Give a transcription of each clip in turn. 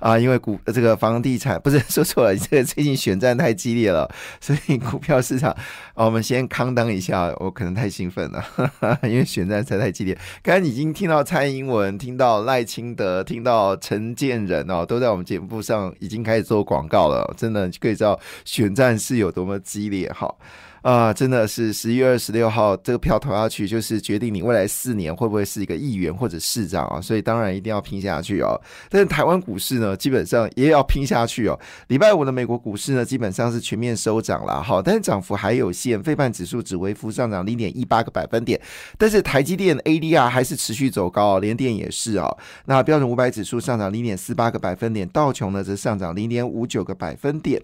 啊，因为股这个房地产不是 说错了，这个最近选战太激烈了，所以股票市场，我们先康当一下，我可能太兴奋了，因为选战才太激烈。刚才已经听到蔡英文，听到赖清德，听到陈建仁哦，都在我们节目上已经开始做广告了，真的可以知道选战是有多么激烈哈。啊，真的是十一月二十六号这个票投下去，就是决定你未来四年会不会是一个议员或者市长啊，所以当然一定要拼下去哦。但是台湾股市呢，基本上也要拼下去哦。礼拜五的美国股市呢，基本上是全面收涨了，好，但是涨幅还有限，费半指数只微幅上涨零点一八个百分点，但是台积电 ADR 还是持续走高，连电也是啊。那标准五百指数上涨零点四八个百分点，道琼呢则上涨零点五九个百分点，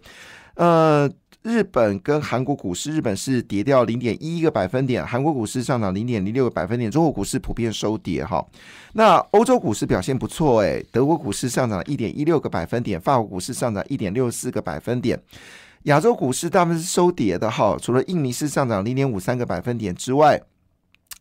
呃。日本跟韩国股市，日本是跌掉零点一个百分点，韩国股市上涨零点零六个百分点，中国股市普遍收跌哈。那欧洲股市表现不错诶，德国股市上涨一点一六个百分点，法国股市上涨一点六四个百分点，亚洲股市大部分是收跌的哈，除了印尼是上涨零点五三个百分点之外，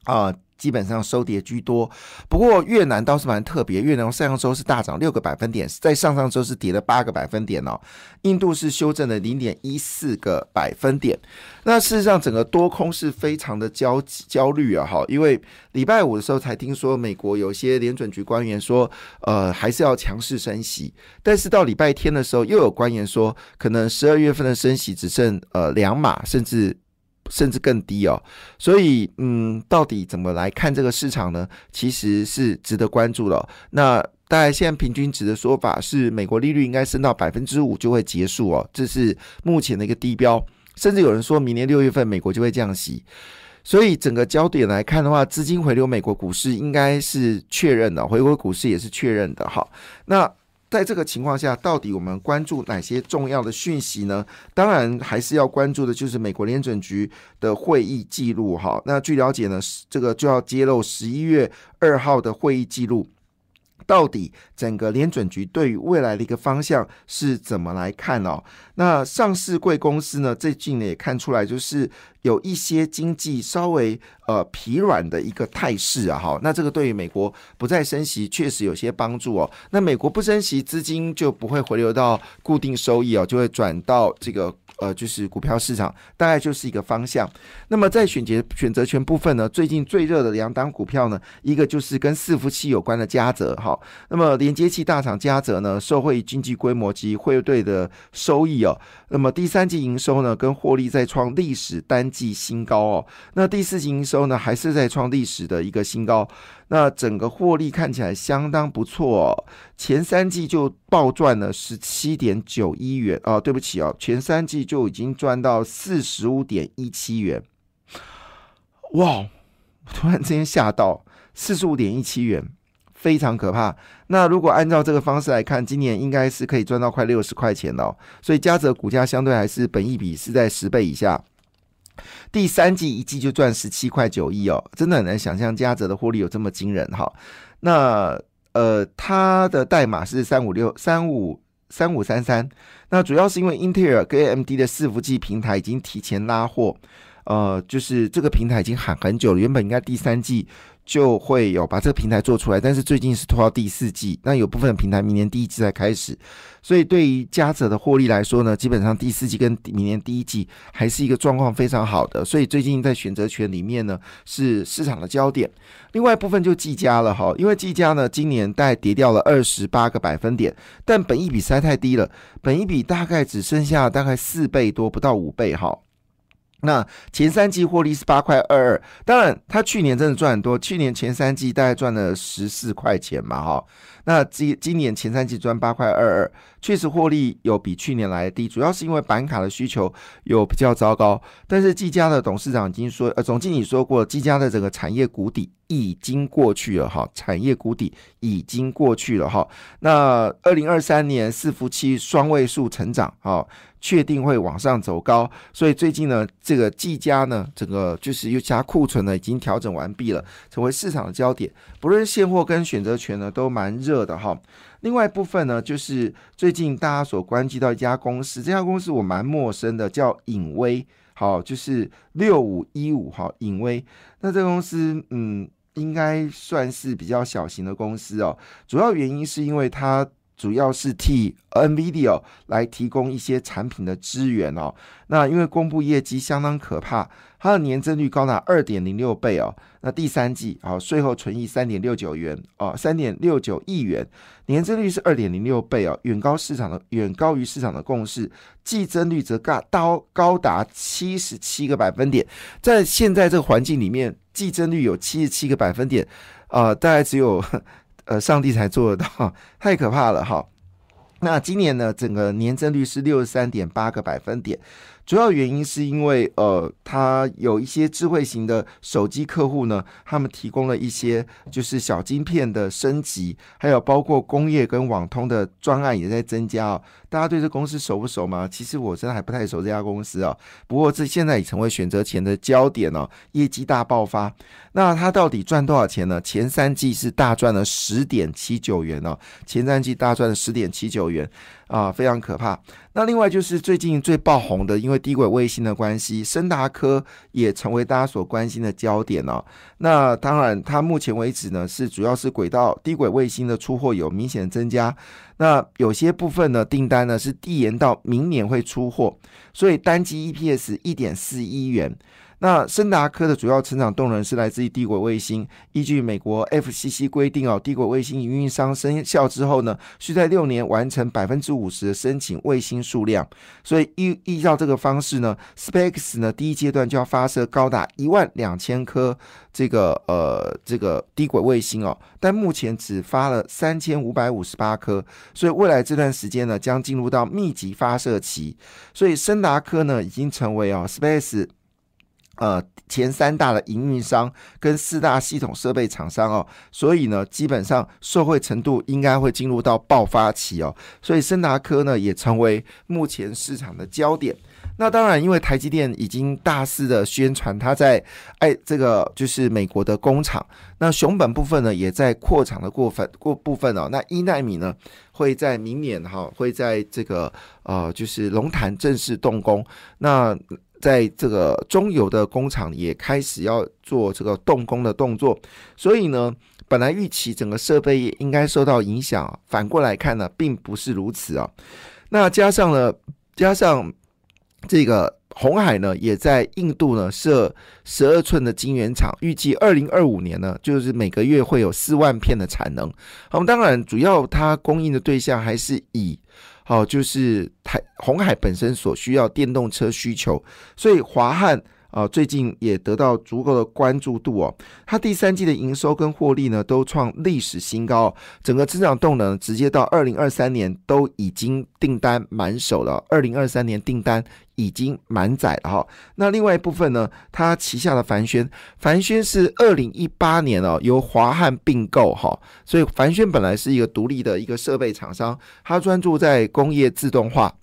啊。基本上收跌居多，不过越南倒是蛮特别，越南上上周是大涨六个百分点，在上上周是跌了八个百分点哦。印度是修正了零点一四个百分点。那事实上，整个多空是非常的焦焦虑啊，哈，因为礼拜五的时候才听说美国有些联准局官员说，呃，还是要强势升息，但是到礼拜天的时候，又有官员说，可能十二月份的升息只剩呃两码，甚至。甚至更低哦，所以嗯，到底怎么来看这个市场呢？其实是值得关注了。那大概现在平均值的说法是，美国利率应该升到百分之五就会结束哦，这是目前的一个低标。甚至有人说明年六月份美国就会降息，所以整个焦点来看的话，资金回流美国股市应该是确认的，回国股市也是确认的哈。那在这个情况下，到底我们关注哪些重要的讯息呢？当然还是要关注的，就是美国联准局的会议记录。哈，那据了解呢，这个就要揭露十一月二号的会议记录。到底整个联准局对于未来的一个方向是怎么来看哦？那上市贵公司呢，最近呢也看出来，就是有一些经济稍微呃疲软的一个态势啊。哈，那这个对于美国不再升息确实有些帮助哦。那美国不升息，资金就不会回流到固定收益哦，就会转到这个。呃，就是股票市场大概就是一个方向。那么在选择选择权部分呢，最近最热的两档股票呢，一个就是跟伺服器有关的嘉泽哈。那么连接器大厂嘉泽呢，受惠经济规模及汇兑的收益哦。那么第三季营收呢，跟获利再创历史单季新高哦。那第四季营收呢，还是在创历史的一个新高。那整个获利看起来相当不错哦，前三季就暴赚了十七点九一元哦，对不起哦，前三季就已经赚到四十五点一七元，哇！突然之间吓到四十五点一七元，非常可怕。那如果按照这个方式来看，今年应该是可以赚到快六十块钱哦。所以嘉泽股价相对还是本益比是在十倍以下。第三季一季就赚十七块九亿哦，真的很难想象嘉泽的获利有这么惊人哈。那呃，它的代码是三五六三五三五三三。那主要是因为英特尔跟 AMD 的伺服器平台已经提前拉货，呃，就是这个平台已经喊很久了，原本应该第三季。就会有把这个平台做出来，但是最近是拖到第四季，那有部分平台明年第一季才开始，所以对于嘉泽的获利来说呢，基本上第四季跟明年第一季还是一个状况非常好的，所以最近在选择权里面呢是市场的焦点。另外一部分就技嘉了哈，因为技嘉呢今年大概跌掉了二十八个百分点，但本益比实在太低了，本益比大概只剩下大概四倍多，不到五倍哈。那前三季获利是八块二二，当然他去年真的赚很多，去年前三季大概赚了十四块钱嘛，哈。那今今年前三季赚八块二二，确实获利有比去年来的低，主要是因为板卡的需求有比较糟糕。但是技嘉的董事长已经说，呃，总经理说过，技嘉的整个产业谷底已经过去了，哈，产业谷底已经过去了，哈。那二零二三年伺服器双位数成长，哈。确定会往上走高，所以最近呢，这个技嘉呢，整个就是又加库存呢，已经调整完毕了，成为市场的焦点。不论现货跟选择权呢，都蛮热。热的哈。另外一部分呢，就是最近大家所关注到一家公司，这家公司我蛮陌生的，叫影威，好，就是六五一五哈，影威。那这个公司，嗯，应该算是比较小型的公司哦。主要原因是因为它。主要是替 NVIDIA 来提供一些产品的资源哦。那因为公布业绩相当可怕，它的年增率高达二点零六倍哦。那第三季啊，税后纯益三点六九元哦，三点六九亿元，年增率是二点零六倍哦，远高市场的远高于市场的共识。季增率则高高高达七十七个百分点，在现在这个环境里面，季增率有七十七个百分点，啊，大概只有。呃，上帝才做得到，太可怕了哈。那今年呢，整个年增率是六十三点八个百分点。主要原因是因为，呃，它有一些智慧型的手机客户呢，他们提供了一些就是小晶片的升级，还有包括工业跟网通的专案也在增加哦。大家对这公司熟不熟吗？其实我真的还不太熟这家公司啊。不过这现在已成为选择前的焦点哦，业绩大爆发。那它到底赚多少钱呢？前三季是大赚了十点七九元哦，前三季大赚了十点七九元。啊，非常可怕。那另外就是最近最爆红的，因为低轨卫星的关系，深达科也成为大家所关心的焦点哦。那当然，它目前为止呢，是主要是轨道低轨卫星的出货有明显增加。那有些部分呢，订单呢是递延到明年会出货，所以单机 EPS 一点四一元。那森达科的主要成长动能是来自于低轨卫星。依据美国 FCC 规定哦，低轨卫星营运商生效之后呢，需在六年完成百分之五十的申请卫星数量。所以依依照这个方式呢，SpaceX 呢第一阶段就要发射高达一万两千颗这个呃这个低轨卫星哦，但目前只发了三千五百五十八颗，所以未来这段时间呢将进入到密集发射期。所以深达科呢已经成为哦 Space。呃，前三大的营运商跟四大系统设备厂商哦，所以呢，基本上受惠程度应该会进入到爆发期哦，所以森达科呢也成为目前市场的焦点。那当然，因为台积电已经大肆的宣传它在哎这个就是美国的工厂，那熊本部分呢也在扩厂的过分过部分哦，那一纳米呢会在明年哈会在这个呃就是龙潭正式动工，那。在这个中游的工厂也开始要做这个动工的动作，所以呢，本来预期整个设备业应该受到影响，反过来看呢，并不是如此啊。那加上了，加上这个红海呢，也在印度呢设十二寸的晶圆厂，预计二零二五年呢，就是每个月会有四万片的产能。那么，当然主要它供应的对象还是以。好，就是台红海本身所需要电动车需求，所以华汉。啊，最近也得到足够的关注度哦。它第三季的营收跟获利呢，都创历史新高，整个增长动能直接到二零二三年都已经订单满手了。二零二三年订单已经满载了哈。那另外一部分呢，它旗下的凡轩，凡轩是二零一八年哦由华汉并购哈，所以凡轩本来是一个独立的一个设备厂商，它专注在工业自动化。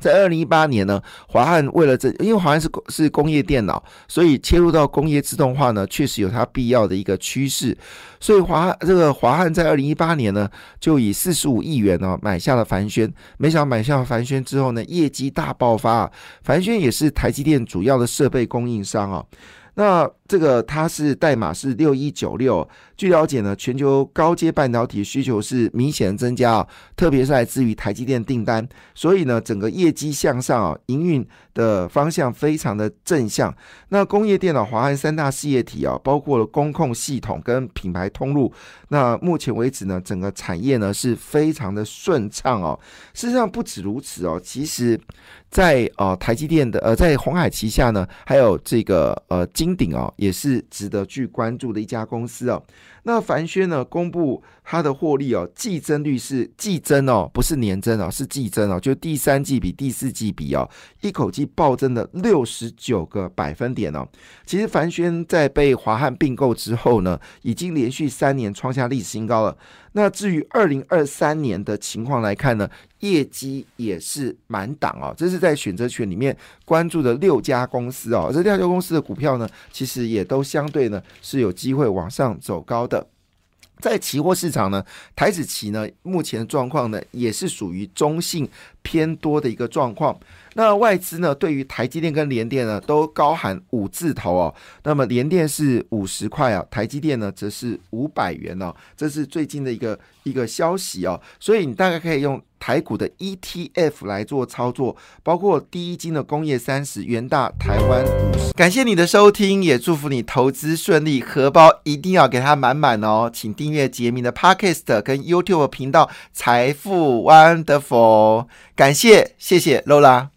在二零一八年呢，华汉为了这，因为华汉是是工业电脑，所以切入到工业自动化呢，确实有它必要的一个趋势。所以华这个华汉在二零一八年呢，就以四十五亿元呢买下了凡轩。没想到买下了凡轩之后呢，业绩大爆发。凡轩也是台积电主要的设备供应商啊。那这个它是代码是六一九六。据了解呢，全球高阶半导体需求是明显增加啊，特别是来自于台积电订单，所以呢，整个业绩向上啊，营运的方向非常的正向。那工业电脑华安三大事业体啊，包括了工控系统跟品牌通路，那目前为止呢，整个产业呢是非常的顺畅哦。事实上不止如此哦，其实，在呃台积电的呃在红海旗下呢，还有这个呃金鼎哦，也是值得去关注的一家公司哦。那凡轩呢？公布它的获利哦，季增率是季增哦，不是年增哦，是季增哦，就第三季比第四季比哦，一口气暴增的六十九个百分点哦。其实凡轩在被华汉并购之后呢，已经连续三年创下历史新高了。那至于二零二三年的情况来看呢，业绩也是满档哦。这是在选择权里面关注的六家公司哦，这六家公司的股票呢，其实也都相对呢是有机会往上走高的。在期货市场呢，台子期呢，目前的状况呢，也是属于中性偏多的一个状况。那外资呢，对于台积电跟联电呢，都高喊五字头哦。那么联电是五十块啊，台积电呢则是五百元哦。这是最近的一个一个消息哦。所以你大概可以用台股的 ETF 来做操作，包括第一金的工业三十、元大台湾五十。感谢你的收听，也祝福你投资顺利，荷包一定要给它满满哦。请订阅杰明的 Podcast 跟 YouTube 频道财富 Wonderful。感谢，谢谢 Lola。